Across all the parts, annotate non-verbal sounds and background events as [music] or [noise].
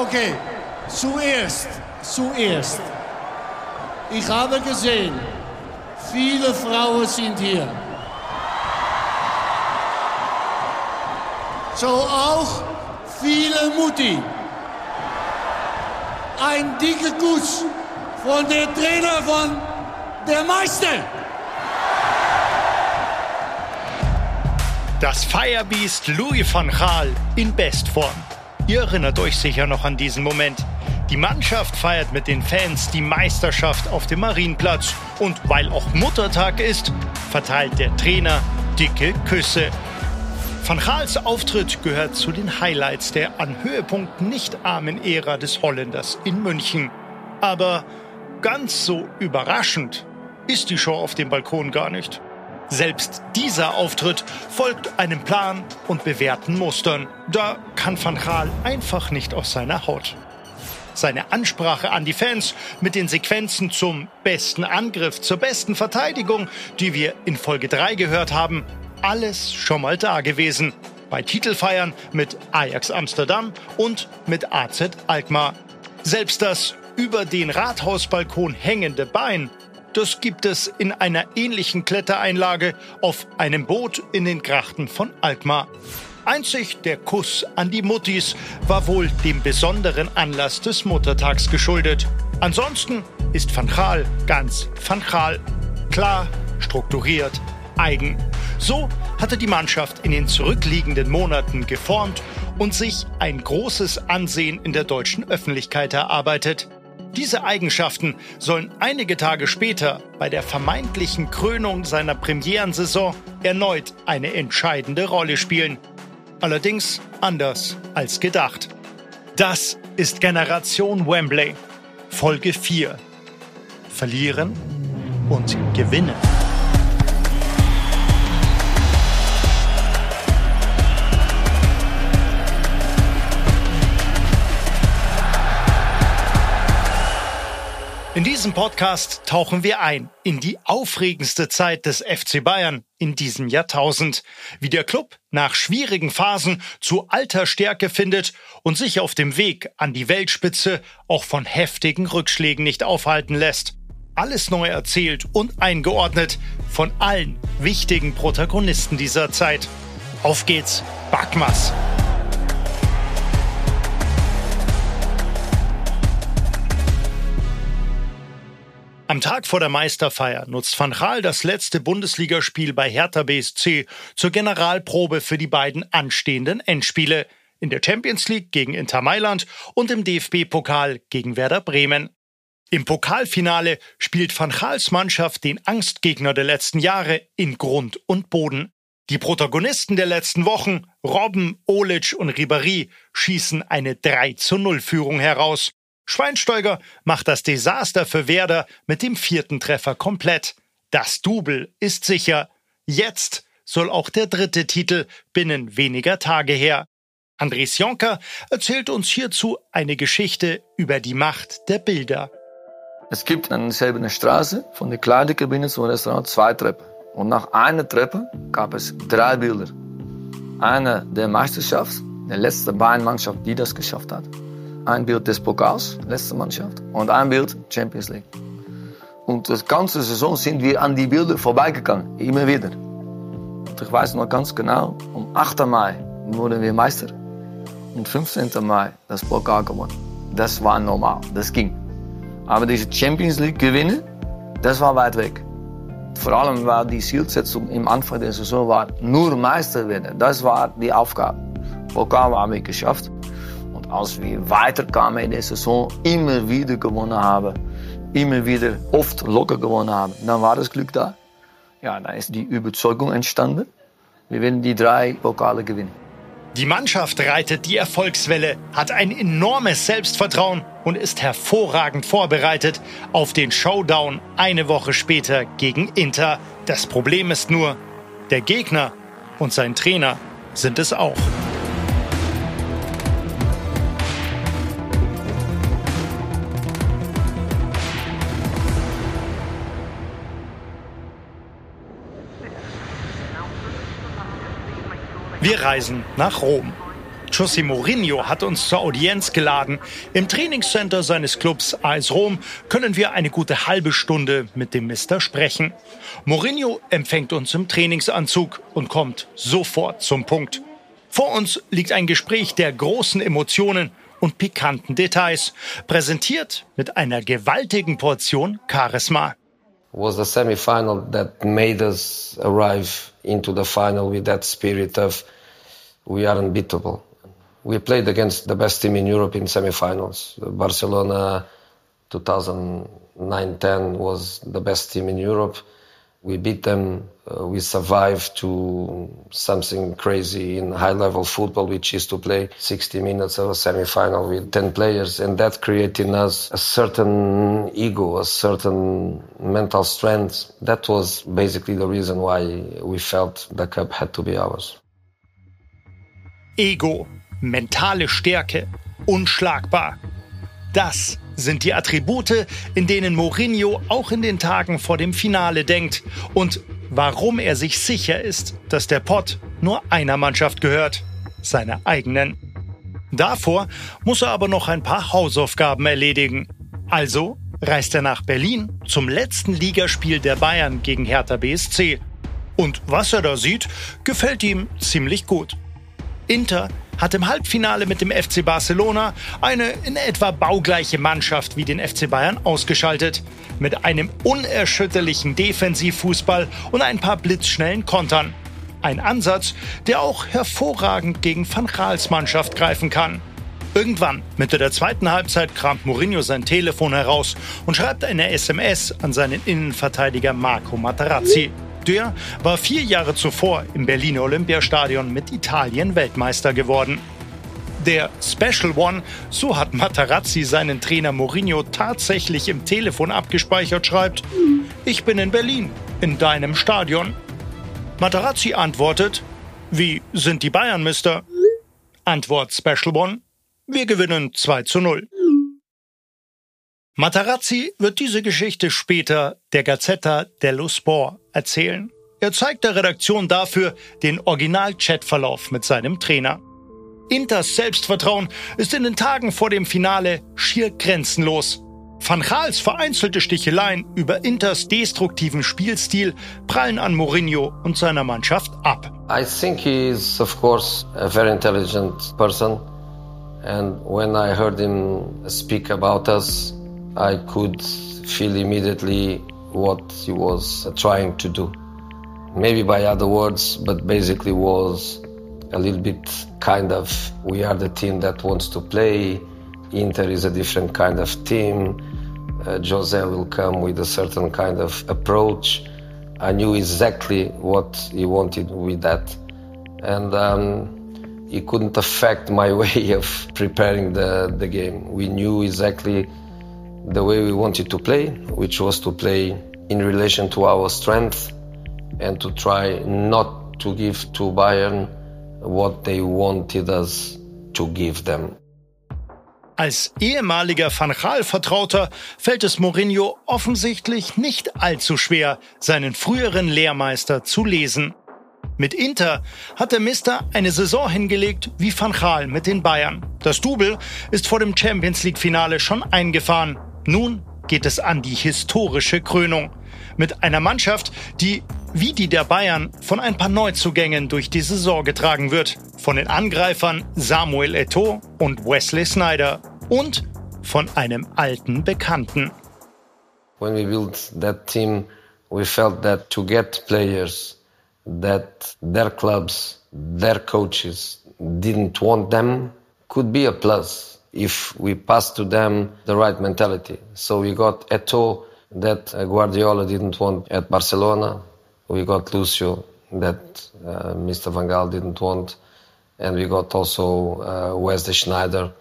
Okay, zuerst, zuerst. Ich habe gesehen, viele Frauen sind hier. So auch viele Mutti. Ein dicker Kuss von der Trainer von der Meister. Das Firebeast Louis van Gaal in Bestform. Ihr erinnert euch sicher noch an diesen Moment. Die Mannschaft feiert mit den Fans die Meisterschaft auf dem Marienplatz. Und weil auch Muttertag ist, verteilt der Trainer dicke Küsse. Van Gaals Auftritt gehört zu den Highlights der an Höhepunkten nicht armen Ära des Holländers in München. Aber ganz so überraschend ist die Show auf dem Balkon gar nicht. Selbst dieser Auftritt folgt einem Plan und bewährten Mustern. Da kann Van Gaal einfach nicht aus seiner Haut. Seine Ansprache an die Fans mit den Sequenzen zum besten Angriff, zur besten Verteidigung, die wir in Folge 3 gehört haben, alles schon mal da gewesen. Bei Titelfeiern mit Ajax Amsterdam und mit AZ Alkmaar. Selbst das über den Rathausbalkon hängende Bein das gibt es in einer ähnlichen Klettereinlage auf einem Boot in den Grachten von Alkmaar. Einzig der Kuss an die Muttis war wohl dem besonderen Anlass des Muttertags geschuldet. Ansonsten ist Van Gaal ganz Van Gaal. Klar, strukturiert, eigen. So hatte die Mannschaft in den zurückliegenden Monaten geformt und sich ein großes Ansehen in der deutschen Öffentlichkeit erarbeitet. Diese Eigenschaften sollen einige Tage später bei der vermeintlichen Krönung seiner Premierensaison erneut eine entscheidende Rolle spielen. Allerdings anders als gedacht. Das ist Generation Wembley, Folge 4. Verlieren und gewinnen. In diesem Podcast tauchen wir ein in die aufregendste Zeit des FC Bayern in diesem Jahrtausend, wie der Club nach schwierigen Phasen zu alter Stärke findet und sich auf dem Weg an die Weltspitze auch von heftigen Rückschlägen nicht aufhalten lässt. Alles neu erzählt und eingeordnet von allen wichtigen Protagonisten dieser Zeit. Auf geht's, Backmas! Am Tag vor der Meisterfeier nutzt Van Gaal das letzte Bundesligaspiel bei Hertha BSC zur Generalprobe für die beiden anstehenden Endspiele in der Champions League gegen Inter Mailand und im DFB-Pokal gegen Werder Bremen. Im Pokalfinale spielt Van Gaals Mannschaft den Angstgegner der letzten Jahre in Grund und Boden. Die Protagonisten der letzten Wochen, Robben, Olic und Ribéry, schießen eine 3 zu 0 Führung heraus. Schweinsteiger macht das Desaster für Werder mit dem vierten Treffer komplett. Das Double ist sicher. Jetzt soll auch der dritte Titel binnen weniger Tage her. Andres Jonker erzählt uns hierzu eine Geschichte über die Macht der Bilder. Es gibt an derselben Straße von der Kleiderkabine zum Restaurant zwei Treppen. Und nach einer Treppe gab es drei Bilder. Eine der Meisterschaft, der letzte Bayern-Mannschaft, die das geschafft hat ein Bild des Pokals, letzte Mannschaft, und ein Bild Champions League. Und das ganze Saison sind wir an die Bilder vorbeigegangen, immer wieder. Und ich weiß noch ganz genau, am 8. Mai wurden wir Meister und 15. Mai das Pokal gewonnen. Das war normal, das ging. Aber diese Champions League gewinnen, das war weit weg. Vor allem war die Zielsetzung im Anfang der Saison war nur Meister werden. Das war die Aufgabe. Pokal haben wir geschafft als wir weiterkamen in der Saison, immer wieder gewonnen haben, immer wieder oft locker gewonnen haben, dann war das Glück da. Ja, dann ist die Überzeugung entstanden. Wir werden die drei Pokale gewinnen. Die Mannschaft reitet die Erfolgswelle, hat ein enormes Selbstvertrauen und ist hervorragend vorbereitet auf den Showdown eine Woche später gegen Inter. Das Problem ist nur, der Gegner und sein Trainer sind es auch. Wir reisen nach Rom. José Mourinho hat uns zur Audienz geladen. Im Trainingscenter seines Clubs AS Rom können wir eine gute halbe Stunde mit dem Mister sprechen. Mourinho empfängt uns im Trainingsanzug und kommt sofort zum Punkt. Vor uns liegt ein Gespräch der großen Emotionen und pikanten Details, präsentiert mit einer gewaltigen Portion Charisma. was the semi-final that made us arrive into the final with that spirit of we are unbeatable. We played against the best team in Europe in semi-finals. Barcelona 2009-10 was the best team in Europe. We beat them. Uh, we survived to something crazy in high-level football, which is to play 60 minutes of a semi-final with 10 players, and that created us a certain ego, a certain mental strength. That was basically the reason why we felt the cup had to be ours. Ego, mentale Stärke, unschlagbar. Das sind die Attribute, in denen Mourinho auch in den Tagen vor dem Finale denkt und warum er sich sicher ist, dass der Pott nur einer Mannschaft gehört, seiner eigenen. Davor muss er aber noch ein paar Hausaufgaben erledigen. Also reist er nach Berlin zum letzten Ligaspiel der Bayern gegen Hertha BSC. Und was er da sieht, gefällt ihm ziemlich gut. Inter hat im Halbfinale mit dem FC Barcelona eine in etwa baugleiche Mannschaft wie den FC Bayern ausgeschaltet. Mit einem unerschütterlichen Defensivfußball und ein paar blitzschnellen Kontern. Ein Ansatz, der auch hervorragend gegen Van Gaals Mannschaft greifen kann. Irgendwann, Mitte der zweiten Halbzeit, kramt Mourinho sein Telefon heraus und schreibt eine SMS an seinen Innenverteidiger Marco Materazzi. Der war vier Jahre zuvor im Berliner Olympiastadion mit Italien Weltmeister geworden. Der Special One, so hat Matarazzi seinen Trainer Mourinho tatsächlich im Telefon abgespeichert, schreibt, ich bin in Berlin, in deinem Stadion. Matarazzi antwortet, wie sind die Bayern, Mister? Antwort Special One, wir gewinnen 2 zu 0. Matarazzi wird diese Geschichte später der Gazzetta dello Sport erzählen. Er zeigt der Redaktion dafür den Original-Chatverlauf mit seinem Trainer. Inters Selbstvertrauen ist in den Tagen vor dem Finale schier grenzenlos. Van Gaals vereinzelte Sticheleien über Inters destruktiven Spielstil prallen an Mourinho und seiner Mannschaft ab. I think he is, of course, a very intelligent person. And when I heard him speak about us, I could feel immediately what he was trying to do. Maybe by other words, but basically was a little bit kind of we are the team that wants to play. Inter is a different kind of team. Uh, Jose will come with a certain kind of approach. I knew exactly what he wanted with that. And um, it couldn't affect my [laughs] way of preparing the, the game. We knew exactly the way we wanted to play, which was to play in relation to our strength and to try not to give to Bayern what they wanted us to give them. Als ehemaliger Van Gaal-Vertrauter fällt es Mourinho offensichtlich nicht allzu schwer, seinen früheren Lehrmeister zu lesen. Mit Inter hat der Mister eine Saison hingelegt wie Van Gaal mit den Bayern. Das Double ist vor dem Champions League-Finale schon eingefahren. Nun geht es an die historische Krönung. Mit einer Mannschaft, die wie die der Bayern von ein paar Neuzugängen durch die Saison getragen wird. Von den Angreifern Samuel Eto'o und Wesley Snyder und von einem alten Bekannten. When we built that team, we felt that to get players that their clubs, their coaches didn't want them could be a plus. If we pass to them the right mentality. So we got Eto that uh, Guardiola didn't want at Barcelona. We got Lucio that uh, Mr. Van Gaal didn't want. And we got also uh, Wesley Schneider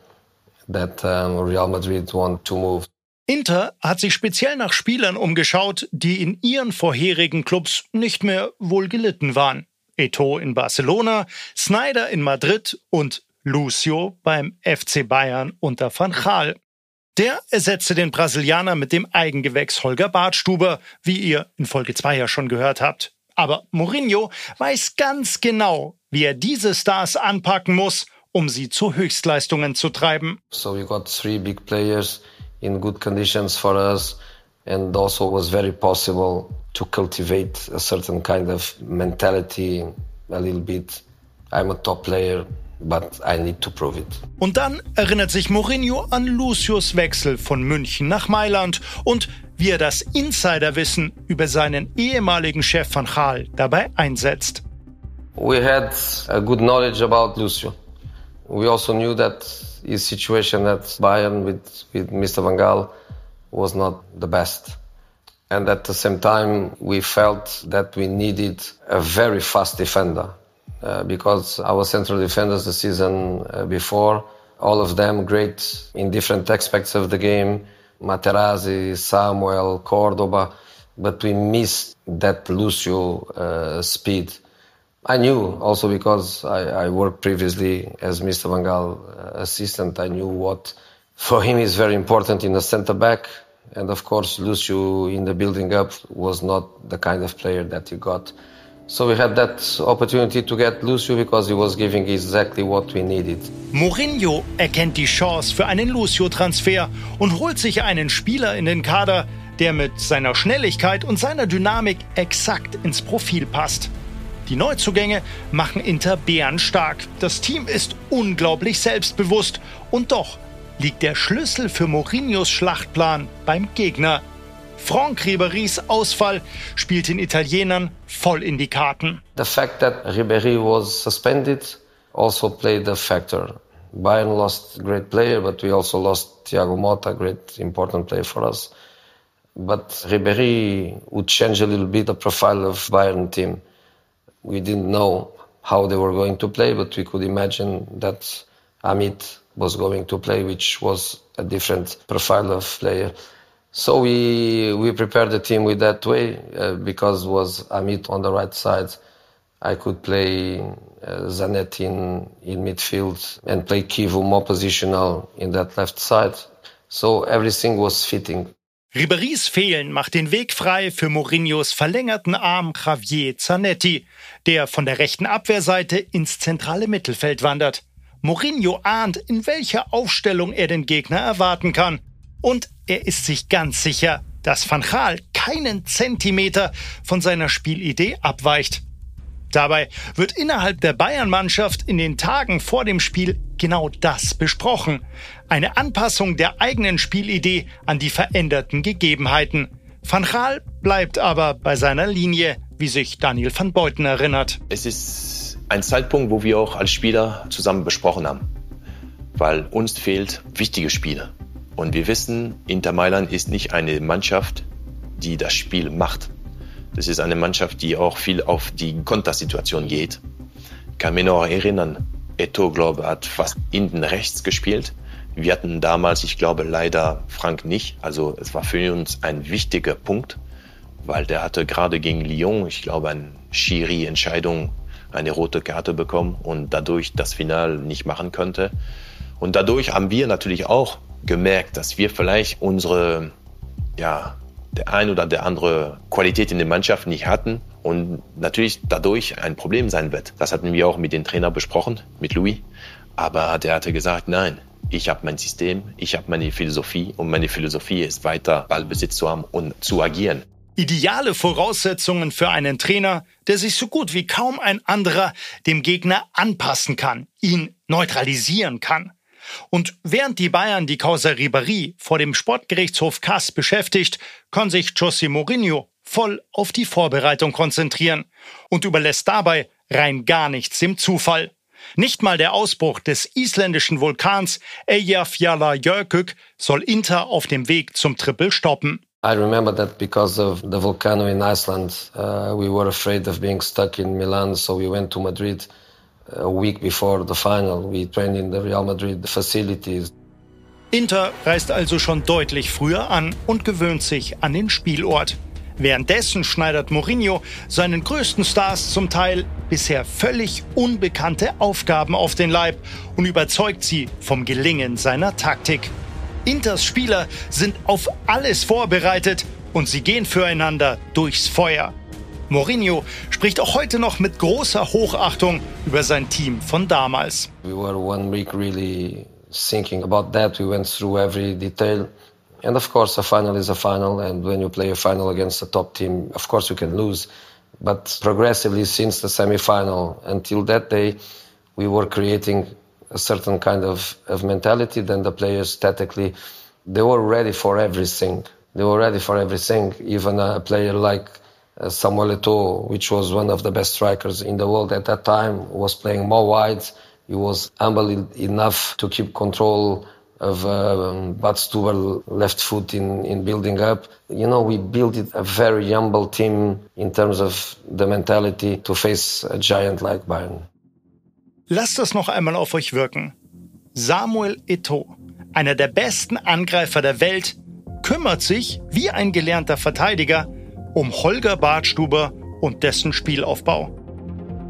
that um, Real Madrid want to move. Inter hat sich speziell nach Spielern umgeschaut, die in ihren vorherigen Clubs nicht mehr wohl gelitten waren. Eto in Barcelona, Snyder in Madrid und Lucio beim FC Bayern unter Van Gaal. Der ersetzte den Brasilianer mit dem Eigengewächs Holger Bartstuber, wie ihr in Folge 2 ja schon gehört habt. Aber Mourinho weiß ganz genau, wie er diese Stars anpacken muss, um sie zu Höchstleistungen zu treiben. So we got three big players in good conditions for us and also was very possible to cultivate a certain kind of mentality a little bit. I'm a top player, but I need to prove it. Und dann erinnert sich Mourinho an Lucius Wechsel von München nach Mailand und wie er das Insiderwissen über seinen ehemaligen Chef van Gaal dabei einsetzt. We had a good knowledge about Lucio. We also knew that his situation at Bayern with, with Mr. Van Gaal was not the best. And at the same time, we felt that we needed a very fast defender uh, because our central defenders the season uh, before, all of them great in different aspects of the game. Materazzi, Samuel, Cordoba, but we missed that Lucio uh, speed. I knew also because I, I, worked previously as Mr. Van uh, assistant. I knew what for him is very important in the centre back. And of course, Lucio in the building up was not the kind of player that he got. So we had that opportunity to get Lucio because he was giving exactly what we needed. Mourinho erkennt die Chance für einen Lucio-Transfer und holt sich einen Spieler in den Kader, der mit seiner Schnelligkeit und seiner Dynamik exakt ins Profil passt. Die Neuzugänge machen Inter bärenstark. Das Team ist unglaublich selbstbewusst und doch liegt der Schlüssel für Mourinhos Schlachtplan beim Gegner. Franck Ribéry's Ausfall spielt den Italienern voll in die Karten. The fact that Ribéry was suspended also played a factor. Bayern lost a great player, but we also lost Thiago Motta, great important player for us. But Ribéry would change a little bit the profile of Bayern team. We didn't know how they were going to play, but we could imagine that Amit was going to play, which was a different profile of player. So we we prepared the team with that way uh, because was Amit on the right side. I could play uh, Zanetti in, in midfield and play Kivu more positional in that left side. So everything was fitting. Ribery's Fehlen macht den Weg frei für Mourinhos verlängerten Arm Javier Zanetti, der von der rechten Abwehrseite ins zentrale Mittelfeld wandert. Mourinho ahnt, in welcher Aufstellung er den Gegner erwarten kann. Und er ist sich ganz sicher, dass Van Gaal keinen Zentimeter von seiner Spielidee abweicht. Dabei wird innerhalb der Bayern-Mannschaft in den Tagen vor dem Spiel genau das besprochen. Eine Anpassung der eigenen Spielidee an die veränderten Gegebenheiten. Van Gaal bleibt aber bei seiner Linie, wie sich Daniel van Beuten erinnert. Es ist ein Zeitpunkt, wo wir auch als Spieler zusammen besprochen haben, weil uns fehlt wichtige Spiele. Und wir wissen, Inter Mailand ist nicht eine Mannschaft, die das Spiel macht. Das ist eine Mannschaft, die auch viel auf die Kontersituation geht. Kann mich noch erinnern, Eto, glaube hat fast hinten rechts gespielt. Wir hatten damals, ich glaube, leider Frank nicht. Also es war für uns ein wichtiger Punkt, weil der hatte gerade gegen Lyon, ich glaube, eine Schiri-Entscheidung, eine rote Karte bekommen und dadurch das Final nicht machen könnte. Und dadurch haben wir natürlich auch gemerkt, dass wir vielleicht unsere, ja, der ein oder der andere Qualität in der Mannschaft nicht hatten und natürlich dadurch ein Problem sein wird. Das hatten wir auch mit dem Trainer besprochen, mit Louis. Aber der hatte gesagt, nein, ich habe mein System, ich habe meine Philosophie und meine Philosophie ist weiter Ballbesitz zu haben und zu agieren. Ideale Voraussetzungen für einen Trainer, der sich so gut wie kaum ein anderer dem Gegner anpassen kann, ihn neutralisieren kann. Und während die Bayern die Causa Ribéry vor dem Sportgerichtshof Kass beschäftigt, kann sich José Mourinho voll auf die Vorbereitung konzentrieren und überlässt dabei rein gar nichts dem Zufall. Nicht mal der Ausbruch des isländischen Vulkans Eyjafjallajökull soll Inter auf dem Weg zum Triple stoppen. I remember that because of the volcano in Iceland, uh, we were afraid of being stuck in Milan, so we went to Madrid a week before the final. We trained in the Real Madrid facilities. Inter reist also schon deutlich früher an und gewöhnt sich an den Spielort. Währenddessen schneidert Mourinho seinen größten Stars zum Teil bisher völlig unbekannte Aufgaben auf den Leib und überzeugt sie vom Gelingen seiner Taktik. Inters Spieler sind auf alles vorbereitet und sie gehen füreinander durchs Feuer. Mourinho spricht auch heute noch mit großer Hochachtung über sein Team von damals. We were one week really thinking about that. We went through every detail. And of course, a final is a final. And when you play a final against a top team, of course you can lose. But progressively, since the semi-final until that day, we were creating a certain kind of, of mentality. Then the players, tactically, they were ready for everything. They were ready for everything. Even a player like Samuel Eto'o, which was one of the best strikers in the world at that time, was playing more wide. He was humble enough to keep control of uh, Bad Stuber left foot in, in building up. You know, we built a very humble team in terms of the mentality to face a giant like Bayern. Lasst das noch einmal auf euch wirken. Samuel Eto'o, einer der besten Angreifer der Welt, kümmert sich, wie ein gelernter Verteidiger, um Holger Badstuber und dessen Spielaufbau.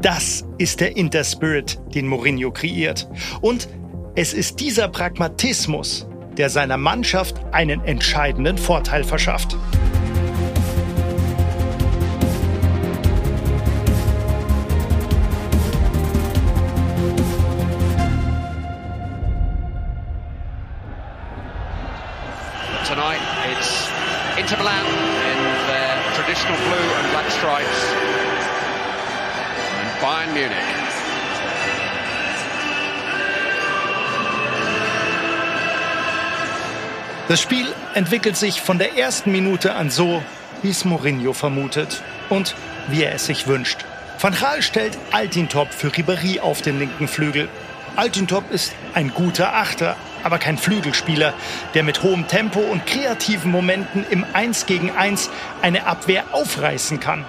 Das ist der Interspirit, den Mourinho kreiert. Und es ist dieser Pragmatismus, der seiner Mannschaft einen entscheidenden Vorteil verschafft. Bayern Munich Das Spiel entwickelt sich von der ersten Minute an so, wie es Mourinho vermutet und wie er es sich wünscht. Van Gaal stellt Altintop für Ribéry auf den linken Flügel. Altintop ist ein guter Achter, aber kein Flügelspieler, der mit hohem Tempo und kreativen Momenten im 1 gegen 1 eine Abwehr aufreißen kann.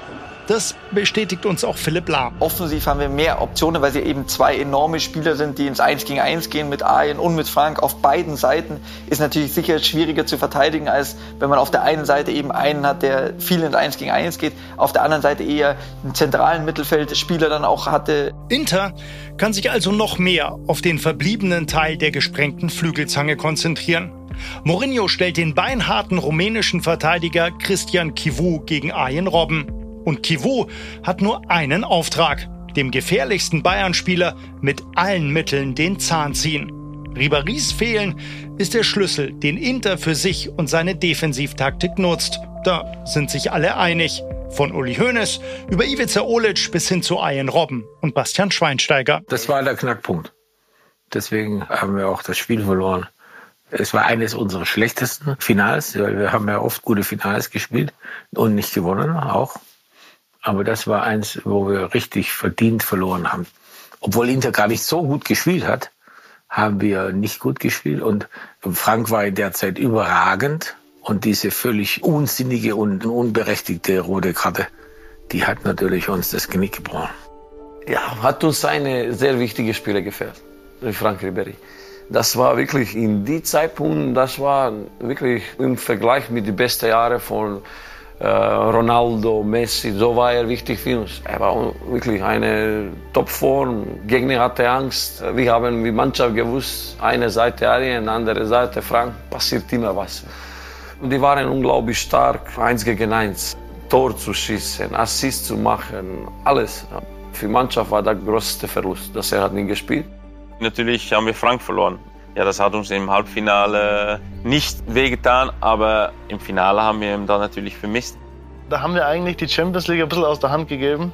Das bestätigt uns auch Philipp Lahm. Offensiv haben wir mehr Optionen, weil sie eben zwei enorme Spieler sind, die ins 1 gegen 1 gehen mit Arjen und mit Frank. Auf beiden Seiten ist natürlich sicher schwieriger zu verteidigen, als wenn man auf der einen Seite eben einen hat, der viel ins 1 gegen 1 geht, auf der anderen Seite eher einen zentralen Mittelfeldspieler dann auch hatte. Inter kann sich also noch mehr auf den verbliebenen Teil der gesprengten Flügelzange konzentrieren. Mourinho stellt den beinharten rumänischen Verteidiger Christian Kivu gegen Arjen Robben. Und Kivu hat nur einen Auftrag, dem gefährlichsten Bayern-Spieler mit allen Mitteln den Zahn ziehen. Ribarys Fehlen ist der Schlüssel, den Inter für sich und seine Defensivtaktik nutzt. Da sind sich alle einig. Von Uli Hoeneß über Ivica Olic bis hin zu Ian Robben und Bastian Schweinsteiger. Das war der Knackpunkt. Deswegen haben wir auch das Spiel verloren. Es war eines unserer schlechtesten Finals, weil wir haben ja oft gute Finals gespielt und nicht gewonnen auch. Aber das war eins, wo wir richtig verdient verloren haben. Obwohl Inter gar nicht so gut gespielt hat, haben wir nicht gut gespielt. Und Frank war in der Zeit überragend. Und diese völlig unsinnige und unberechtigte rote Karte, die hat natürlich uns das Genick gebrochen. Ja, hat uns eine sehr wichtige Spieler gefehlt, Frank Ribery. Das war wirklich in die Zeitpunkt, das war wirklich im Vergleich mit den besten Jahren von Ronaldo, Messi, so war er wichtig für uns. Er war wirklich eine Topform. Gegner hatte Angst. Wir haben wie Mannschaft gewusst, eine Seite Arjen, andere Seite Frank, passiert immer was. Und die waren unglaublich stark, eins gegen eins. Tor zu schießen, Assist zu machen, alles. Für die Mannschaft war der größte Verlust, dass er hat nicht gespielt. Natürlich haben wir Frank verloren. Ja, das hat uns im Halbfinale nicht wehgetan, aber im Finale haben wir ihn dann natürlich vermisst. Da haben wir eigentlich die Champions League ein bisschen aus der Hand gegeben,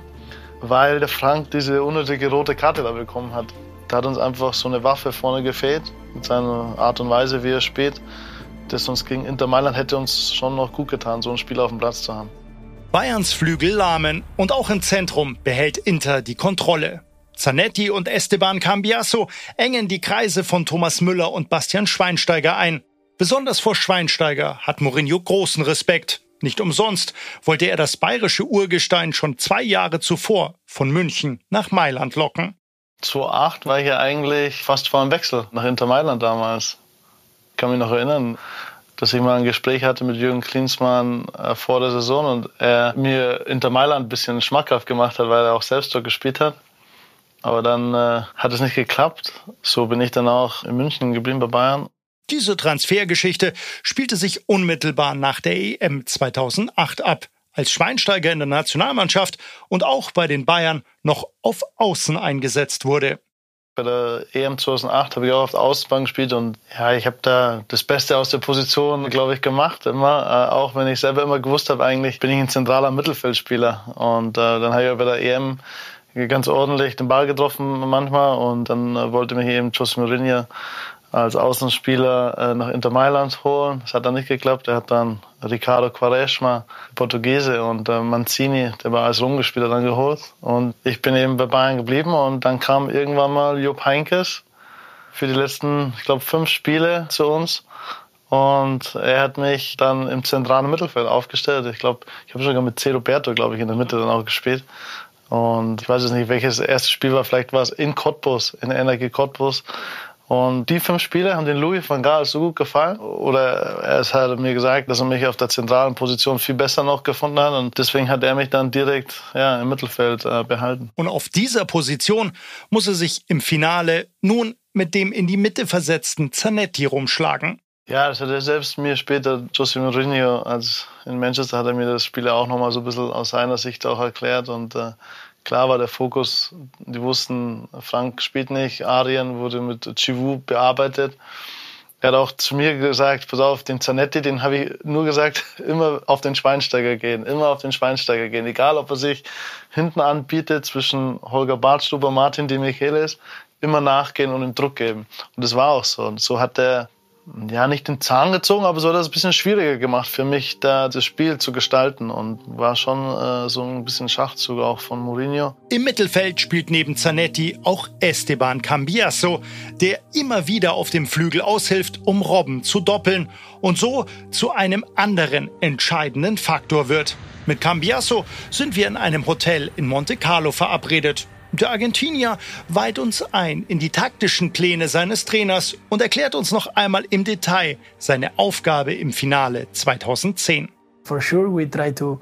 weil der Frank diese unnötige rote Karte da bekommen hat. Da hat uns einfach so eine Waffe vorne gefehlt, mit seiner Art und Weise, wie er spielt. Das uns gegen Inter Mailand hätte uns schon noch gut getan, so ein Spiel auf dem Platz zu haben. Bayerns Flügel lahmen und auch im Zentrum behält Inter die Kontrolle. Zanetti und Esteban Cambiasso engen die Kreise von Thomas Müller und Bastian Schweinsteiger ein. Besonders vor Schweinsteiger hat Mourinho großen Respekt. Nicht umsonst wollte er das bayerische Urgestein schon zwei Jahre zuvor von München nach Mailand locken. 2008 war ich ja eigentlich fast vor einem Wechsel nach Inter Mailand damals. Ich kann mich noch erinnern, dass ich mal ein Gespräch hatte mit Jürgen Klinsmann äh, vor der Saison und er mir Inter Mailand ein bisschen schmackhaft gemacht hat, weil er auch selbst dort gespielt hat. Aber dann äh, hat es nicht geklappt. So bin ich dann auch in München geblieben bei Bayern. Diese Transfergeschichte spielte sich unmittelbar nach der EM 2008 ab, als Schweinsteiger in der Nationalmannschaft und auch bei den Bayern noch auf Außen eingesetzt wurde. Bei der EM 2008 habe ich auch auf der Außenbahn gespielt und ja, ich habe da das Beste aus der Position, glaube ich, gemacht immer. Äh, auch wenn ich selber immer gewusst habe, eigentlich bin ich ein zentraler Mittelfeldspieler. Und äh, dann habe ich bei der EM ganz ordentlich den Ball getroffen manchmal und dann äh, wollte mich eben José Mourinho als Außenspieler äh, nach Inter Mailand holen. Das hat dann nicht geklappt. Er hat dann Ricardo Quaresma, Portugiese, und äh, Mancini, der war als Rumgespieler dann geholt. Und ich bin eben bei Bayern geblieben und dann kam irgendwann mal Jupp Heinkes für die letzten, ich glaube, fünf Spiele zu uns. Und er hat mich dann im zentralen Mittelfeld aufgestellt. Ich glaube, ich habe sogar mit C. Roberto, glaube ich, in der Mitte dann auch gespielt. Und ich weiß jetzt nicht, welches erste Spiel war. Vielleicht war es in Cottbus, in Energie Cottbus. Und die fünf Spiele haben den Louis van Gaal so gut gefallen. Oder er hat mir gesagt, dass er mich auf der zentralen Position viel besser noch gefunden hat. Und deswegen hat er mich dann direkt ja, im Mittelfeld äh, behalten. Und auf dieser Position muss er sich im Finale nun mit dem in die Mitte versetzten Zanetti rumschlagen. Ja, das hat er selbst mir später, José Mourinho, als in Manchester, hat er mir das Spiel auch nochmal so ein bisschen aus seiner Sicht auch erklärt. Und äh, klar war der Fokus, die wussten, Frank spielt nicht, Arien wurde mit Chivu bearbeitet. Er hat auch zu mir gesagt, pass auf, den Zanetti, den habe ich nur gesagt, [laughs] immer auf den Schweinsteiger gehen, immer auf den Schweinsteiger gehen. Egal, ob er sich hinten anbietet zwischen Holger Bartstuber, Martin Di Michelis, immer nachgehen und ihm Druck geben. Und das war auch so. Und so hat er ja, nicht den Zahn gezogen, aber so hat das ein bisschen schwieriger gemacht für mich, da das Spiel zu gestalten und war schon äh, so ein bisschen Schachzug auch von Mourinho. Im Mittelfeld spielt neben Zanetti auch Esteban Cambiasso, der immer wieder auf dem Flügel aushilft, um Robben zu doppeln und so zu einem anderen entscheidenden Faktor wird. Mit Cambiasso sind wir in einem Hotel in Monte Carlo verabredet. Der Argentinier weiht uns ein in die taktischen Pläne seines Trainers und erklärt uns noch einmal im Detail seine Aufgabe im Finale 2010. For sure we try to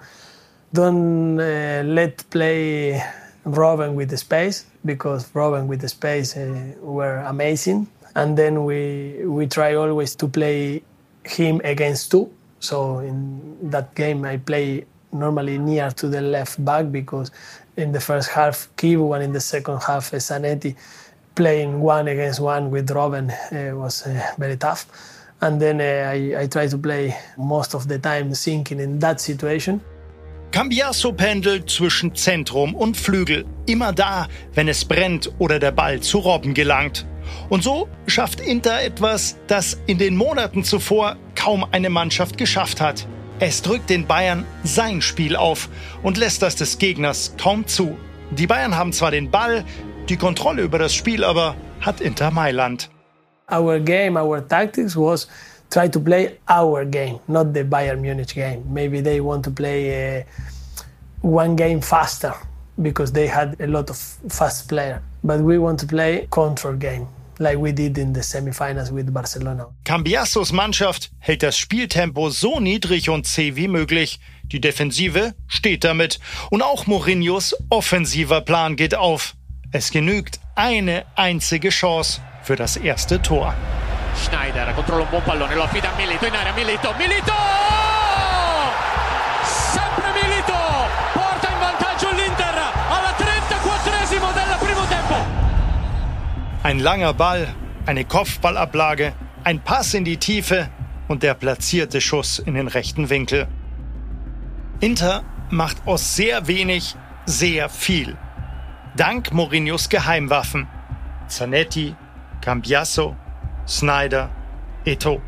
don't uh, let play Robin with the space because Robin with the space uh, were amazing and then we we try always to play him against two so in that game I play normally near to the left back because in the first half Kivu and in the second half Zanetti playing one against one with Robin uh, was uh, very tough. And then uh, I, I try to play most of the time sinking in that situation. Cambiasso pendelt zwischen Zentrum und Flügel, immer da, wenn es brennt oder der Ball zu Robben gelangt. Und so schafft Inter etwas, das in den Monaten zuvor kaum eine Mannschaft geschafft hat. Es drückt den Bayern sein Spiel auf und lässt das des Gegners kaum zu. Die Bayern haben zwar den Ball, die Kontrolle über das Spiel aber hat Inter Mailand. Our game, our tactics was try to play our game, not the Bayern Munich game. Maybe they want to play uh, one game faster because they had a lot of fast players. But we want to play control game like we did in the semifinals with Barcelona. Cambiassos Mannschaft hält das Spieltempo so niedrig und zäh wie möglich. Die Defensive steht damit. Und auch Mourinhos offensiver Plan geht auf. Es genügt eine einzige Chance für das erste Tor. Schneider controlla un buon pallone, lo affida a Milito in area, Milito, Milito! Ein langer Ball, eine Kopfballablage, ein Pass in die Tiefe und der platzierte Schuss in den rechten Winkel. Inter macht aus sehr wenig sehr viel. Dank Mourinhos Geheimwaffen. Zanetti, Cambiasso, Snyder, Eto.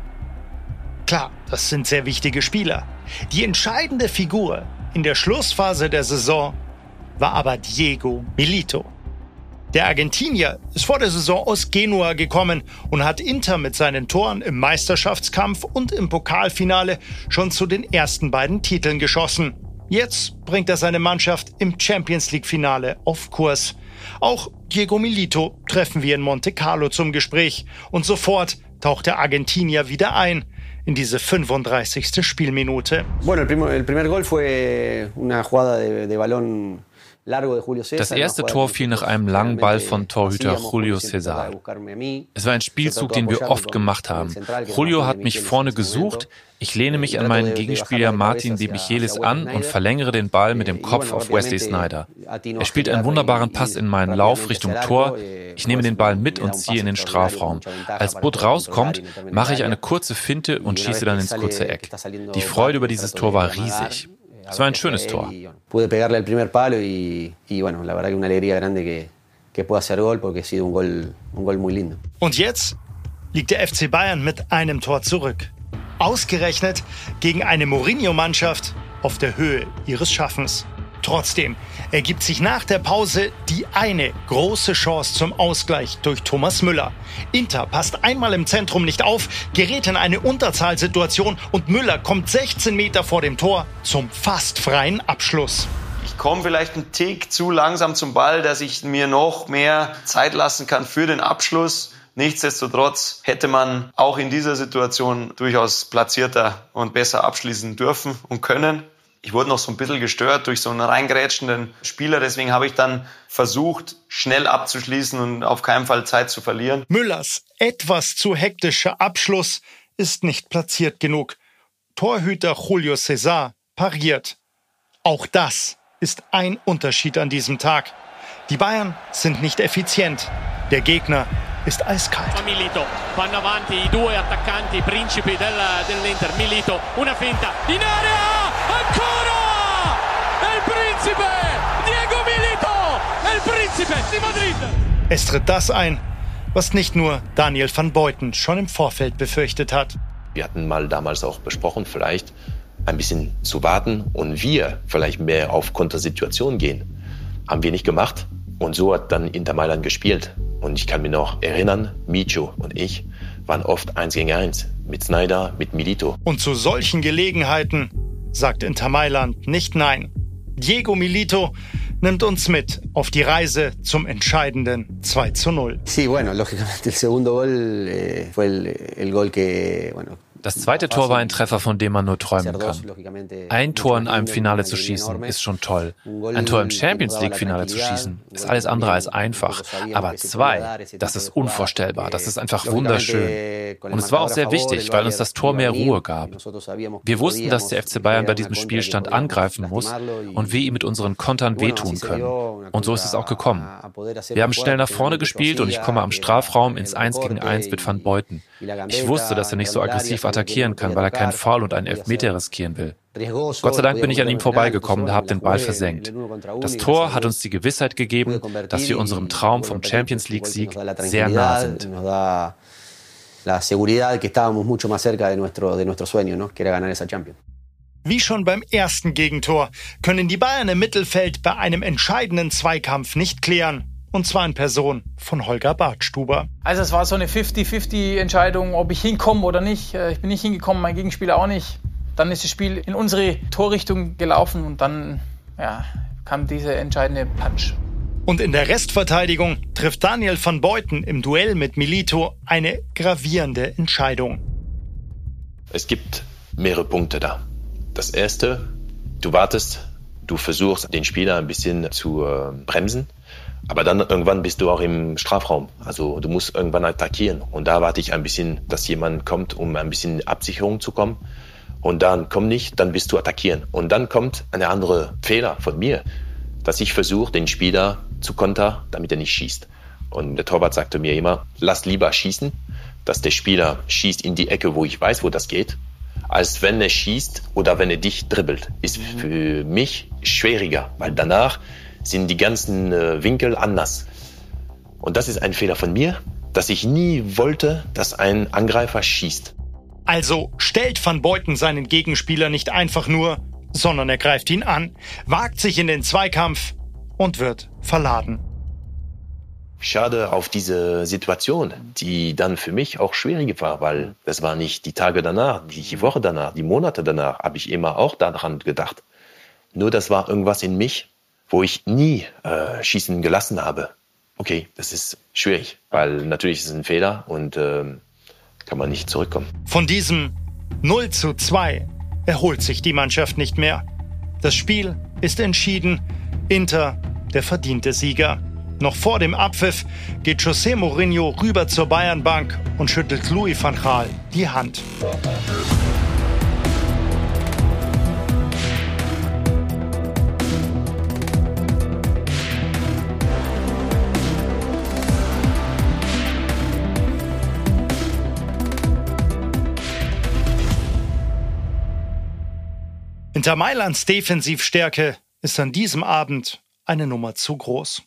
Klar, das sind sehr wichtige Spieler. Die entscheidende Figur in der Schlussphase der Saison war aber Diego Milito. Der Argentinier ist vor der Saison aus Genua gekommen und hat Inter mit seinen Toren im Meisterschaftskampf und im Pokalfinale schon zu den ersten beiden Titeln geschossen. Jetzt bringt er seine Mannschaft im Champions League-Finale auf Kurs. Auch Diego Milito treffen wir in Monte Carlo zum Gespräch und sofort taucht der Argentinier wieder ein in diese 35. Spielminute. Bueno, el, primer, el primer gol fue una jugada de, de balón Das erste Tor fiel nach einem langen Ball von Torhüter Julio Cesar. Es war ein Spielzug, den wir oft gemacht haben. Julio hat mich vorne gesucht, ich lehne mich an meinen Gegenspieler Martin de Michelis an und verlängere den Ball mit dem Kopf auf Wesley Snyder. Er spielt einen wunderbaren Pass in meinen Lauf Richtung Tor. Ich nehme den Ball mit und ziehe in den Strafraum. Als Butt rauskommt, mache ich eine kurze Finte und schieße dann ins kurze Eck. Die Freude über dieses Tor war riesig. Es war ein schönes Tor. Pude pegarle el primer palo y, y bueno, la verdad que una alegría grande que, que pueda hacer gol porque ha sido un gol, un gol muy lindo. Und jetzt liegt der FC Bayern mit einem Tor zurück. Ausgerechnet gegen eine Mourinho-Mannschaft auf der Höhe ihres Schaffens. Trotzdem ergibt sich nach der Pause die eine große Chance zum Ausgleich durch Thomas Müller. Inter passt einmal im Zentrum nicht auf, gerät in eine Unterzahlsituation und Müller kommt 16 Meter vor dem Tor zum fast freien Abschluss. Ich komme vielleicht einen Tick zu langsam zum Ball, dass ich mir noch mehr Zeit lassen kann für den Abschluss. Nichtsdestotrotz hätte man auch in dieser Situation durchaus platzierter und besser abschließen dürfen und können. Ich wurde noch so ein bisschen gestört durch so einen reingrätschenden Spieler. Deswegen habe ich dann versucht, schnell abzuschließen und auf keinen Fall Zeit zu verlieren. Müllers etwas zu hektischer Abschluss ist nicht platziert genug. Torhüter Julio Cesar pariert. Auch das ist ein Unterschied an diesem Tag. Die Bayern sind nicht effizient. Der Gegner ist eiskalt. Milito, vanno avanti i due attaccanti principi del, dell'Inter. Milito, una finta in area, ancora! È il principe, Diego Milito, è il principe di Madrid. Es tritt das ein, was nicht nur Daniel van Beuten schon im Vorfeld befürchtet hat. Wir hatten mal damals auch besprochen, vielleicht ein bisschen zu warten und wir vielleicht mehr auf Kontersituationen gehen. Haben wir nicht gemacht. Und so hat dann Inter Mailand gespielt. Und ich kann mich noch erinnern, Micho und ich waren oft eins gegen eins. Mit Snyder, mit Milito. Und zu solchen Gelegenheiten sagt Inter Mailand nicht nein. Diego Milito nimmt uns mit auf die Reise zum entscheidenden 2 zu 0. Sí, bueno, lógicamente el segundo gol eh, fue el, el gol que, bueno, Das zweite Tor war ein Treffer, von dem man nur träumen kann. Ein Tor in einem Finale zu schießen, ist schon toll. Ein Tor im Champions League-Finale zu schießen, ist alles andere als einfach. Aber zwei, das ist unvorstellbar. Das ist einfach wunderschön. Und es war auch sehr wichtig, weil uns das Tor mehr Ruhe gab. Wir wussten, dass der FC Bayern bei diesem Spielstand angreifen muss und wir ihm mit unseren Kontern wehtun können. Und so ist es auch gekommen. Wir haben schnell nach vorne gespielt und ich komme am Strafraum ins 1 gegen 1 mit Van Beuten. Ich wusste, dass er nicht so aggressiv attackieren kann, weil er keinen Foul und einen Elfmeter riskieren will. Gott sei Dank bin ich an ihm vorbeigekommen und habe den Ball versenkt. Das Tor hat uns die Gewissheit gegeben, dass wir unserem Traum vom Champions League-Sieg sehr nah sind. La seguridad que estábamos mucho más cerca de nuestro, de nuestro sueño, ¿no? que era ganar esa Champions. Wie schon beim ersten Gegentor können die Bayern im Mittelfeld bei einem entscheidenden Zweikampf nicht klären. Und zwar in Person von Holger Bartstuber. Also es war so eine 50-50-Entscheidung, ob ich hinkomme oder nicht. Äh, ich bin nicht hingekommen, mein Gegenspieler auch nicht. Dann ist das Spiel in unsere Torrichtung gelaufen und dann ja, kam dieser entscheidende Punch. Und in der Restverteidigung trifft Daniel van Beuten im Duell mit Milito eine gravierende Entscheidung. Es gibt mehrere Punkte da. Das erste, du wartest, du versuchst den Spieler ein bisschen zu äh, bremsen aber dann irgendwann bist du auch im Strafraum. Also du musst irgendwann attackieren. Und da warte ich ein bisschen, dass jemand kommt, um ein bisschen Absicherung zu kommen. Und dann komm nicht, dann bist du attackieren. Und dann kommt eine andere Fehler von mir, dass ich versuche, den Spieler zu kontern, damit er nicht schießt. Und der Torwart sagte mir immer, lass lieber schießen, dass der Spieler schießt in die Ecke, wo ich weiß, wo das geht, als wenn er schießt oder wenn er dich dribbelt. Ist mhm. für mich schwieriger, weil danach sind die ganzen äh, Winkel anders. Und das ist ein Fehler von mir, dass ich nie wollte, dass ein Angreifer schießt. Also stellt Van Beuten seinen Gegenspieler nicht einfach nur, sondern er greift ihn an, wagt sich in den Zweikampf und wird verladen. Schade auf diese Situation, die dann für mich auch schwierig war, weil das war nicht die Tage danach, die Woche danach, die Monate danach, habe ich immer auch daran gedacht. Nur das war irgendwas in mich, wo ich nie äh, schießen gelassen habe. Okay, das ist schwierig, weil natürlich ist es ein Fehler und äh, kann man nicht zurückkommen. Von diesem 0 zu 2 erholt sich die Mannschaft nicht mehr. Das Spiel ist entschieden. Inter der verdiente Sieger. Noch vor dem Abpfiff geht José Mourinho rüber zur Bayernbank und schüttelt Louis van Gaal die Hand. Inter Mailands Defensivstärke ist an diesem Abend eine Nummer zu groß.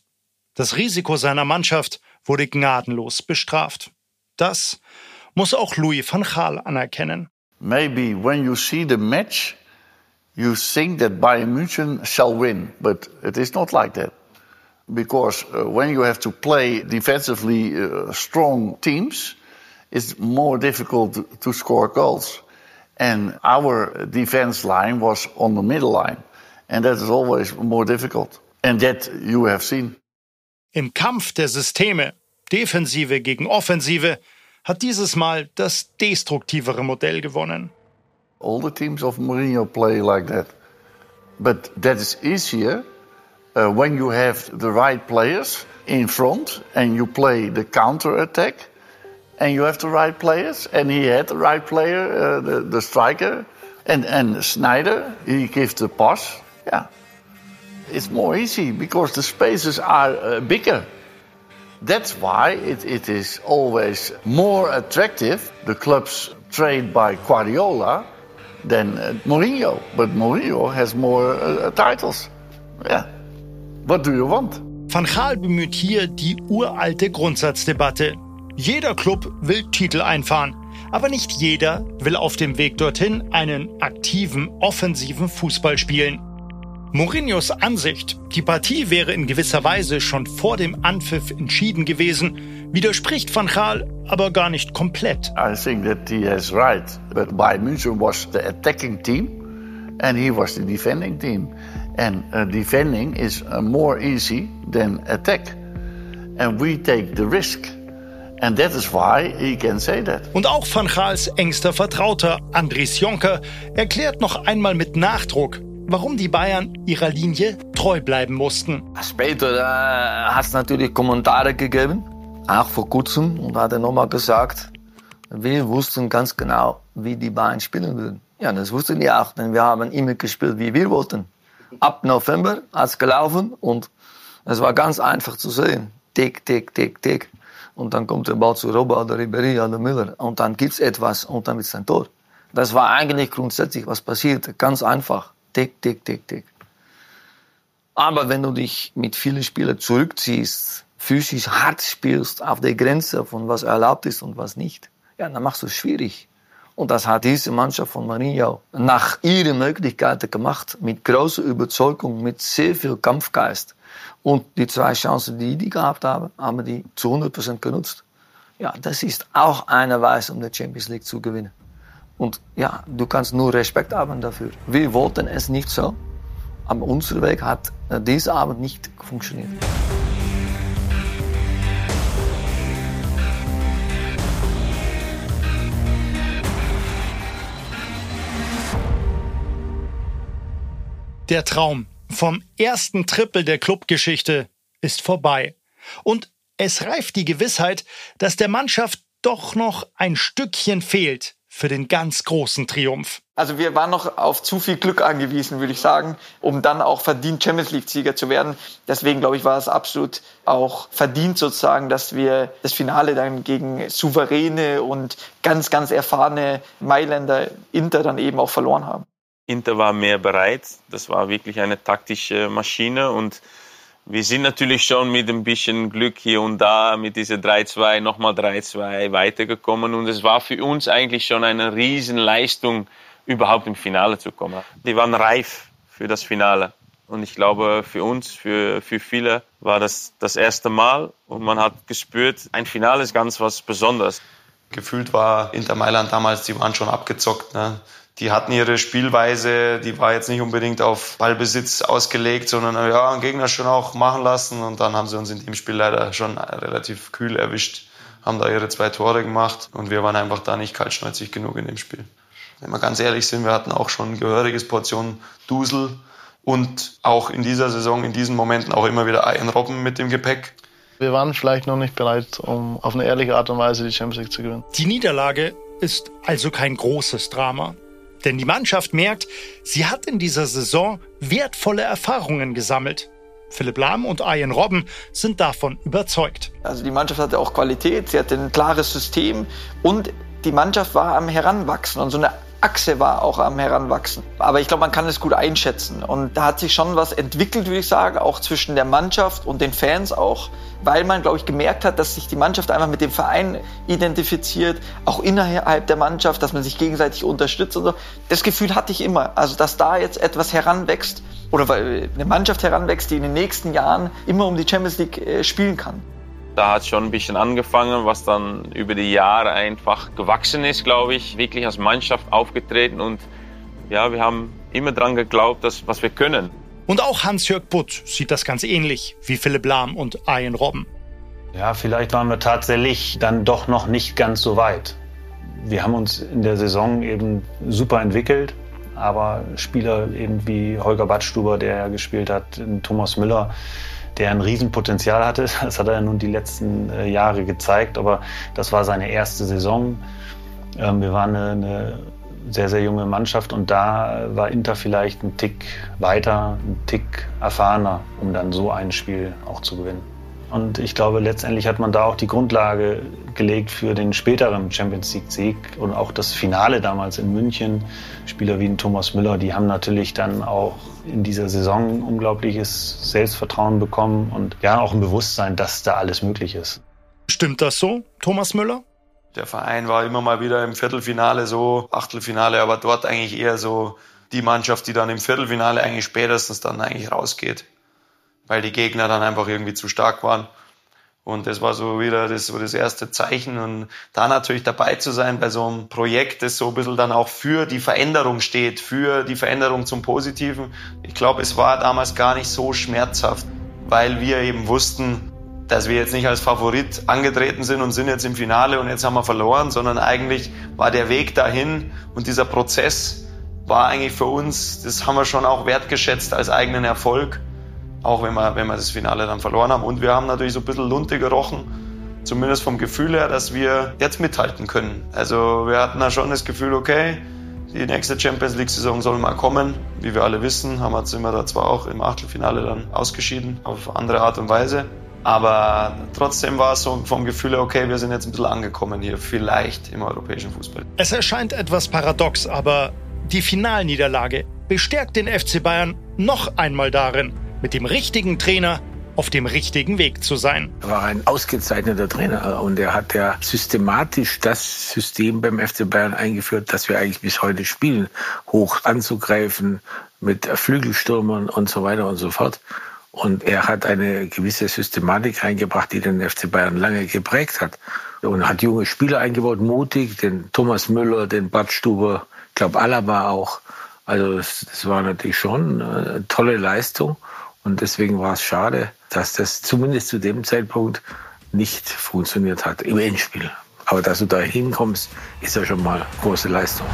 Das Risiko seiner Mannschaft wurde gnadenlos bestraft. Das muss auch Louis van Gaal anerkennen. Maybe when you see the match, you think that Bayern München shall win, but it is not like that. Because uh, when you have to play defensively uh, strong teams, it's more difficult to score goals. And our defense line was on the middle line. And that is always more difficult. And that you have seen. Im Kampf der Systeme, Defensive gegen Offensive, hat dieses Mal das destruktivere Modell gewonnen. All the teams of Mourinho play like that. But that is easier uh, when you have the right players in front and you play the counter attack and you have the right players. And he had the right player, uh, the, the striker, and, and Snyder, he gives the pass. Yeah, it's more easy because the spaces are uh, bigger. That's why it, it is always more attractive, the clubs trained by Guardiola, than uh, Mourinho. But Mourinho has more uh, titles. Yeah. What do you want? Van Gaal bemüht hier die uralte Grundsatzdebatte. Jeder Club will Titel einfahren, aber nicht jeder will auf dem Weg dorthin einen aktiven, offensiven Fußball spielen. Mourinhos Ansicht, die Partie wäre in gewisser Weise schon vor dem Anpfiff entschieden gewesen, widerspricht Van Gaal aber gar nicht komplett. I think that he is right, but Bayern München was the attacking team and he was the defending team. And uh, defending is uh, more easy than attack. And we take the risk. And that is why he can say that. Und auch Van Gaals engster Vertrauter Andries Jonker erklärt noch einmal mit Nachdruck, warum die Bayern ihrer Linie treu bleiben mussten. Später äh, hat es natürlich Kommentare gegeben, auch vor kurzem, und hat er nochmal gesagt, wir wussten ganz genau, wie die Bayern spielen würden. Ja, das wussten die auch, denn wir haben immer gespielt, wie wir wollten. Ab November hat es gelaufen und es war ganz einfach zu sehen. Tick, tick, tick, tick. Und dann kommt der Ball zu Robert oder Ribéry oder Müller. Und dann gibt's etwas und dann wird's ein Tor. Das war eigentlich grundsätzlich, was passiert. Ganz einfach. Tick, tick, tick, tick. Aber wenn du dich mit vielen Spielern zurückziehst, physisch hart spielst, auf der Grenze von was erlaubt ist und was nicht, ja, dann machst du es schwierig. Und das hat diese Mannschaft von Mourinho nach ihren Möglichkeiten gemacht, mit großer Überzeugung, mit sehr viel Kampfgeist. Und die zwei Chancen, die die gehabt haben, haben die zu 100% genutzt. Ja, das ist auch eine Weise, um die Champions League zu gewinnen. Und ja, du kannst nur Respekt haben dafür. Wir wollten es nicht so, aber unser Weg hat äh, dieser Abend nicht funktioniert. Der Traum vom ersten Triple der Clubgeschichte ist vorbei. Und es reift die Gewissheit, dass der Mannschaft doch noch ein Stückchen fehlt für den ganz großen Triumph. Also wir waren noch auf zu viel Glück angewiesen, würde ich sagen, um dann auch verdient Champions League-Sieger zu werden. Deswegen, glaube ich, war es absolut auch verdient sozusagen, dass wir das Finale dann gegen souveräne und ganz, ganz erfahrene Mailänder Inter dann eben auch verloren haben. Inter war mehr bereit. Das war wirklich eine taktische Maschine und wir sind natürlich schon mit ein bisschen Glück hier und da mit dieser 3-2 nochmal 3-2 weitergekommen und es war für uns eigentlich schon eine Riesenleistung, überhaupt im Finale zu kommen. Die waren reif für das Finale und ich glaube für uns, für, für viele war das das erste Mal und man hat gespürt, ein Finale ist ganz was Besonderes. Gefühlt war Inter Mailand damals, die waren schon abgezockt. Ne? Die hatten ihre Spielweise, die war jetzt nicht unbedingt auf Ballbesitz ausgelegt, sondern ja, den Gegner schon auch machen lassen. Und dann haben sie uns in dem Spiel leider schon relativ kühl erwischt, haben da ihre zwei Tore gemacht und wir waren einfach da nicht kaltschnäuzig genug in dem Spiel. Wenn wir ganz ehrlich sind, wir hatten auch schon ein gehöriges Portion Dusel und auch in dieser Saison, in diesen Momenten auch immer wieder ein Robben mit dem Gepäck. Wir waren vielleicht noch nicht bereit, um auf eine ehrliche Art und Weise die Champions League zu gewinnen. Die Niederlage ist also kein großes Drama. Denn die Mannschaft merkt, sie hat in dieser Saison wertvolle Erfahrungen gesammelt. Philipp Lahm und Ian Robben sind davon überzeugt. Also die Mannschaft hatte auch Qualität, sie hatte ein klares System und die Mannschaft war am Heranwachsen und so eine Achse war auch am Heranwachsen. Aber ich glaube, man kann es gut einschätzen. Und da hat sich schon was entwickelt, würde ich sagen, auch zwischen der Mannschaft und den Fans auch, weil man, glaube ich, gemerkt hat, dass sich die Mannschaft einfach mit dem Verein identifiziert, auch innerhalb der Mannschaft, dass man sich gegenseitig unterstützt und so. Das Gefühl hatte ich immer. Also, dass da jetzt etwas heranwächst oder eine Mannschaft heranwächst, die in den nächsten Jahren immer um die Champions League äh, spielen kann. Da hat schon ein bisschen angefangen, was dann über die Jahre einfach gewachsen ist, glaube ich. Wirklich als Mannschaft aufgetreten und ja, wir haben immer dran geglaubt, dass, was wir können. Und auch Hans-Jörg Butt sieht das ganz ähnlich wie Philipp Lahm und Ian Robben. Ja, vielleicht waren wir tatsächlich dann doch noch nicht ganz so weit. Wir haben uns in der Saison eben super entwickelt, aber Spieler eben wie Holger Badstuber, der ja gespielt hat, Thomas Müller, der ein Riesenpotenzial hatte. [laughs] Das hat er nun die letzten äh, Jahre gezeigt, aber das war seine erste Saison. Ähm, wir waren eine, eine sehr, sehr junge Mannschaft und da war Inter vielleicht ein Tick weiter, ein Tick erfahrener, um dann so ein Spiel auch zu gewinnen. Und ich glaube, letztendlich hat man da auch die Grundlage gelegt für den späteren Champions League-Sieg und auch das Finale damals in München. Spieler wie ein Thomas Müller, die haben natürlich dann auch in dieser Saison unglaubliches Selbstvertrauen bekommen und ja auch ein Bewusstsein, dass da alles möglich ist. Stimmt das so, Thomas Müller? Der Verein war immer mal wieder im Viertelfinale so, Achtelfinale, aber dort eigentlich eher so die Mannschaft, die dann im Viertelfinale eigentlich spätestens dann eigentlich rausgeht weil die Gegner dann einfach irgendwie zu stark waren. Und das war so wieder das, so das erste Zeichen. Und da natürlich dabei zu sein bei so einem Projekt, das so ein bisschen dann auch für die Veränderung steht, für die Veränderung zum Positiven. Ich glaube, es war damals gar nicht so schmerzhaft, weil wir eben wussten, dass wir jetzt nicht als Favorit angetreten sind und sind jetzt im Finale und jetzt haben wir verloren, sondern eigentlich war der Weg dahin und dieser Prozess war eigentlich für uns, das haben wir schon auch wertgeschätzt als eigenen Erfolg auch wenn wir, wenn wir das Finale dann verloren haben. Und wir haben natürlich so ein bisschen Lunte gerochen, zumindest vom Gefühl her, dass wir jetzt mithalten können. Also wir hatten da schon das Gefühl, okay, die nächste Champions League-Saison soll mal kommen. Wie wir alle wissen, haben wir, sind wir da zwar auch im Achtelfinale dann ausgeschieden, auf andere Art und Weise. Aber trotzdem war es so vom Gefühl, okay, wir sind jetzt ein bisschen angekommen hier, vielleicht im europäischen Fußball. Es erscheint etwas paradox, aber die Finalniederlage bestärkt den FC Bayern noch einmal darin, mit dem richtigen Trainer auf dem richtigen Weg zu sein. Er war ein ausgezeichneter Trainer und er hat ja systematisch das System beim FC Bayern eingeführt, das wir eigentlich bis heute spielen, hoch anzugreifen mit Flügelstürmern und so weiter und so fort. Und er hat eine gewisse Systematik reingebracht, die den FC Bayern lange geprägt hat. Und hat junge Spieler eingebaut, mutig, den Thomas Müller, den Bad Stuber, ich glaube Alaba auch. Also das, war natürlich schon eine tolle Leistung. Und deswegen war es schade, dass das zumindest zu dem Zeitpunkt nicht funktioniert hat im Endspiel. Aber dass du da hinkommst, ist ja schon mal große Leistung.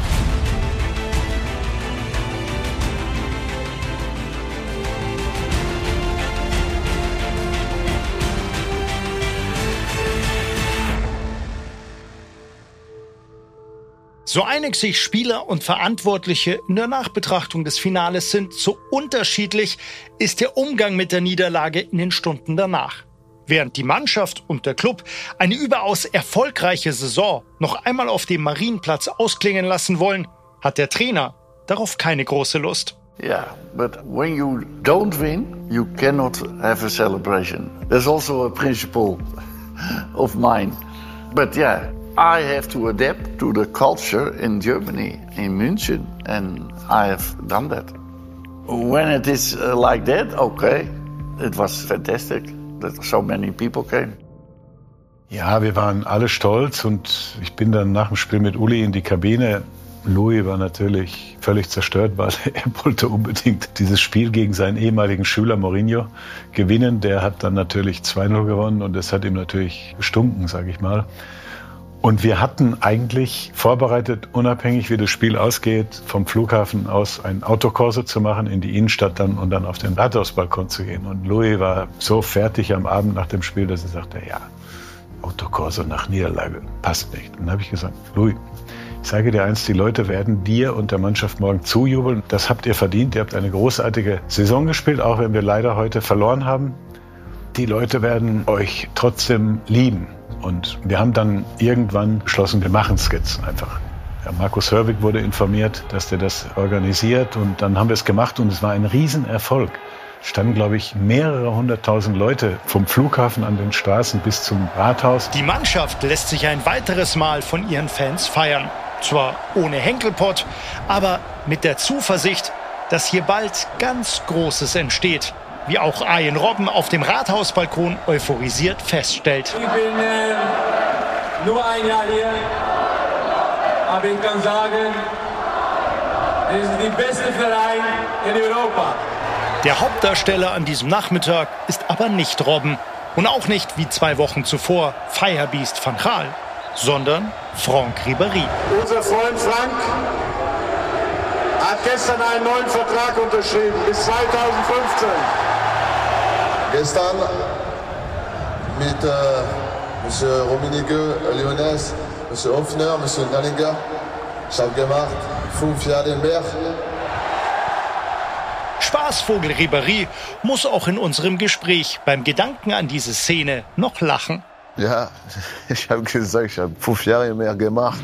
So einig sich Spieler und Verantwortliche in der Nachbetrachtung des Finales sind, so unterschiedlich ist der Umgang mit der Niederlage in den Stunden danach. Während die Mannschaft und der Club eine überaus erfolgreiche Saison noch einmal auf dem Marienplatz ausklingen lassen wollen, hat der Trainer darauf keine große Lust. Yeah, but when you don't win, you cannot have a celebration. There's also a principle of mine. But yeah, I have to adapt to the culture in Germany, in München, and I have done that. When it is uh, like that, okay, it was fantastic that so many people came. Ja, wir waren alle stolz und ich bin dann nach dem Spiel mit Uli in die Kabine. Louis war natürlich völlig zerstört, weil [laughs] er wollte unbedingt dieses Spiel gegen seinen ehemaligen Schüler Mourinho gewinnen. Der hat dann natürlich 2-0 gewonnen und das hat ihm natürlich gestunken, sage ich mal. Und wir hatten eigentlich vorbereitet, unabhängig wie das Spiel ausgeht, vom Flughafen aus ein Autokurse zu machen in die Innenstadt dann und dann auf den Rathausbalkon zu gehen. Und Louis war so fertig am Abend nach dem Spiel, dass er sagte, ja, Autokurse nach Niederlage passt nicht. Und dann habe ich gesagt, Louis, ich sage dir eins, die Leute werden dir und der Mannschaft morgen zujubeln. Das habt ihr verdient. Ihr habt eine großartige Saison gespielt, auch wenn wir leider heute verloren haben. Die Leute werden euch trotzdem lieben. Und wir haben dann irgendwann beschlossen, wir machen jetzt einfach. Ja, Markus Hörwig wurde informiert, dass der das organisiert und dann haben wir es gemacht und es war ein Riesenerfolg. Standen, glaube ich, mehrere hunderttausend Leute vom Flughafen an den Straßen bis zum Rathaus. Die Mannschaft lässt sich ein weiteres Mal von ihren Fans feiern. Zwar ohne Henkelpott, aber mit der Zuversicht, dass hier bald ganz Großes entsteht wie auch Ian Robben auf dem Rathausbalkon euphorisiert feststellt. Ich bin äh, nur ein Jahr hier, aber ich kann sagen, es ist der beste Verein in Europa. Der Hauptdarsteller an diesem Nachmittag ist aber nicht Robben und auch nicht wie zwei Wochen zuvor Firebeast van Gaal, sondern Franck Ribéry. Unser Freund Frank hat gestern einen neuen Vertrag unterschrieben bis 2015. Gestern mit äh, Monsieur Rominigueux, Lyonès, Monsieur Hoffner, Monsieur Nallinger. Ich habe gemacht fünf Jahre Berg. Spaßvogel Ribéry muss auch in unserem Gespräch beim Gedanken an diese Szene noch lachen. Ja, [laughs] ich habe gesagt, ich habe fünf Jahre mehr gemacht.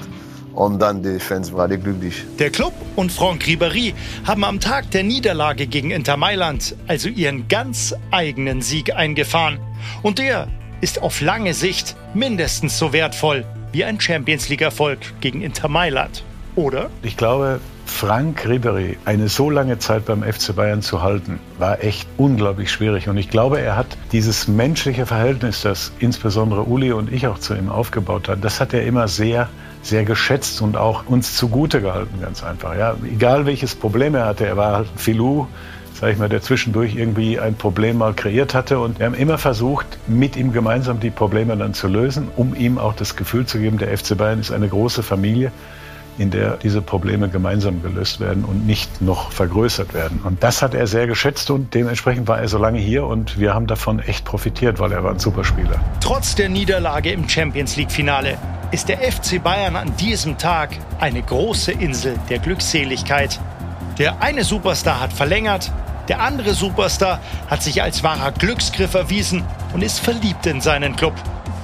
Und dann die Fans waren alle glücklich. Der Club und Franck Ribéry haben am Tag der Niederlage gegen Inter Mailand also ihren ganz eigenen Sieg eingefahren. Und der ist auf lange Sicht mindestens so wertvoll wie ein Champions League-Erfolg gegen Inter Mailand. Oder? Ich glaube, Frank Ribery eine so lange Zeit beim FC Bayern zu halten, war echt unglaublich schwierig. Und ich glaube, er hat dieses menschliche Verhältnis, das insbesondere Uli und ich auch zu ihm aufgebaut haben, das hat er immer sehr sehr geschätzt und auch uns zugute gehalten, ganz einfach. Ja, egal welches Problem er hatte, er war halt ein Filou, sag ich mal, der zwischendurch irgendwie ein Problem mal kreiert hatte. Und wir haben immer versucht, mit ihm gemeinsam die Probleme dann zu lösen, um ihm auch das Gefühl zu geben, der FC Bayern ist eine große Familie in der diese Probleme gemeinsam gelöst werden und nicht noch vergrößert werden. Und das hat er sehr geschätzt und dementsprechend war er so lange hier und wir haben davon echt profitiert, weil er war ein Superspieler. Trotz der Niederlage im Champions League Finale ist der FC Bayern an diesem Tag eine große Insel der Glückseligkeit. Der eine Superstar hat verlängert, der andere Superstar hat sich als wahrer Glücksgriff erwiesen und ist verliebt in seinen Club.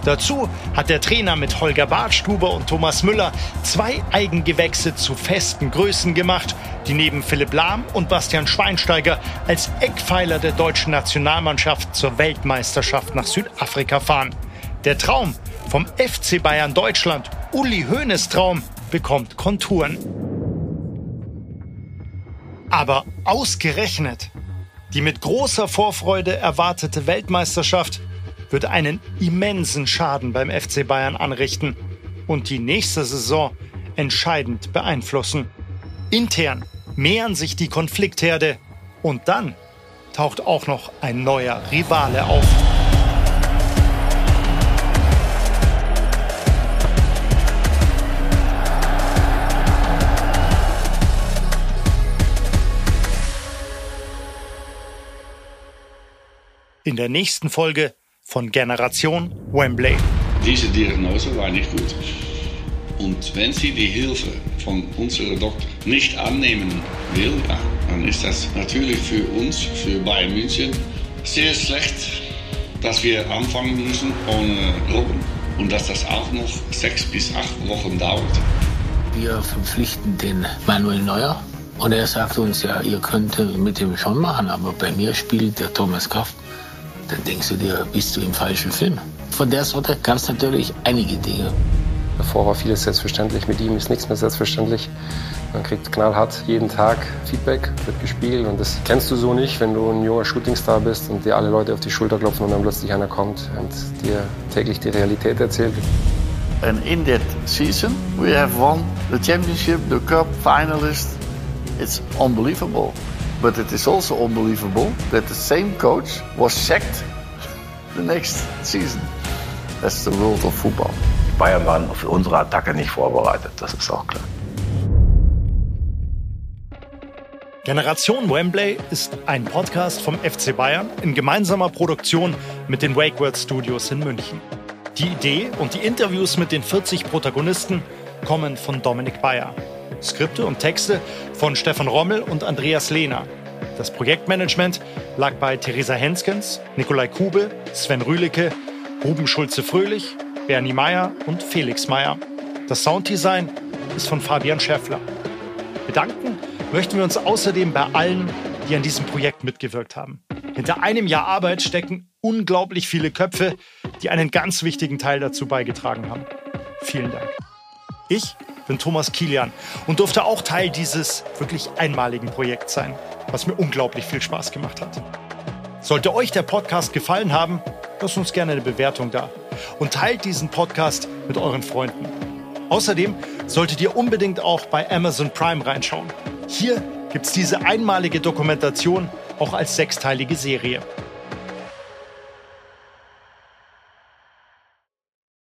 Dazu hat der Trainer mit Holger Bartstuber und Thomas Müller zwei Eigengewächse zu festen Größen gemacht, die neben Philipp Lahm und Bastian Schweinsteiger als Eckpfeiler der deutschen Nationalmannschaft zur Weltmeisterschaft nach Südafrika fahren. Der Traum vom FC Bayern Deutschland, Uli Hoeneß Traum, bekommt Konturen. Aber ausgerechnet die mit großer Vorfreude erwartete Weltmeisterschaft wird einen immensen Schaden beim FC Bayern anrichten und die nächste Saison entscheidend beeinflussen. Intern mehren sich die Konfliktherde und dann taucht auch noch ein neuer Rivale auf. In der nächsten Folge von Generation Wembley. Diese Diagnose war nicht gut. Und wenn sie die Hilfe von unserem Doktor nicht annehmen will, dann ist das natürlich für uns, für Bayern München, sehr schlecht, dass wir anfangen müssen ohne Robben und dass das auch noch sechs bis acht Wochen dauert. Wir verpflichten den Manuel Neuer und er sagt uns, ja, ihr könnt mit ihm schon machen, aber bei mir spielt der Thomas Kraft dann denkst du dir, bist du im falschen Film. Von der Sorte gab es natürlich einige Dinge. Davor war vieles selbstverständlich, mit ihm ist nichts mehr selbstverständlich. Man kriegt knallhart jeden Tag Feedback, wird gespielt und das kennst du so nicht, wenn du ein junger Shootingstar bist und dir alle Leute auf die Schulter klopfen und dann plötzlich einer kommt und dir täglich die Realität erzählt. And in that season we have won the championship, the cup, finalist. It's unbelievable. But it is also unbelievable that the same coach was sacked the next season. That's the world of football. Bayern waren für unsere Attacke nicht vorbereitet, das ist auch klar. Generation Wembley ist ein Podcast vom FC Bayern in gemeinsamer Produktion mit den WakeWord Studios in München. Die Idee und die Interviews mit den 40 Protagonisten kommen von Dominik Bayer. Skripte und Texte von Stefan Rommel und Andreas Lehner. Das Projektmanagement lag bei Theresa Henskens, Nikolai Kube, Sven Rühlicke, Ruben Schulze-Fröhlich, Bernie Meyer und Felix Meyer. Das Sounddesign ist von Fabian Schäffler. Bedanken möchten wir uns außerdem bei allen, die an diesem Projekt mitgewirkt haben. Hinter einem Jahr Arbeit stecken unglaublich viele Köpfe, die einen ganz wichtigen Teil dazu beigetragen haben. Vielen Dank. Ich bin Thomas Kilian und durfte auch Teil dieses wirklich einmaligen Projekts sein, was mir unglaublich viel Spaß gemacht hat. Sollte euch der Podcast gefallen haben, lasst uns gerne eine Bewertung da und teilt diesen Podcast mit euren Freunden. Außerdem solltet ihr unbedingt auch bei Amazon Prime reinschauen. Hier gibt es diese einmalige Dokumentation auch als sechsteilige Serie.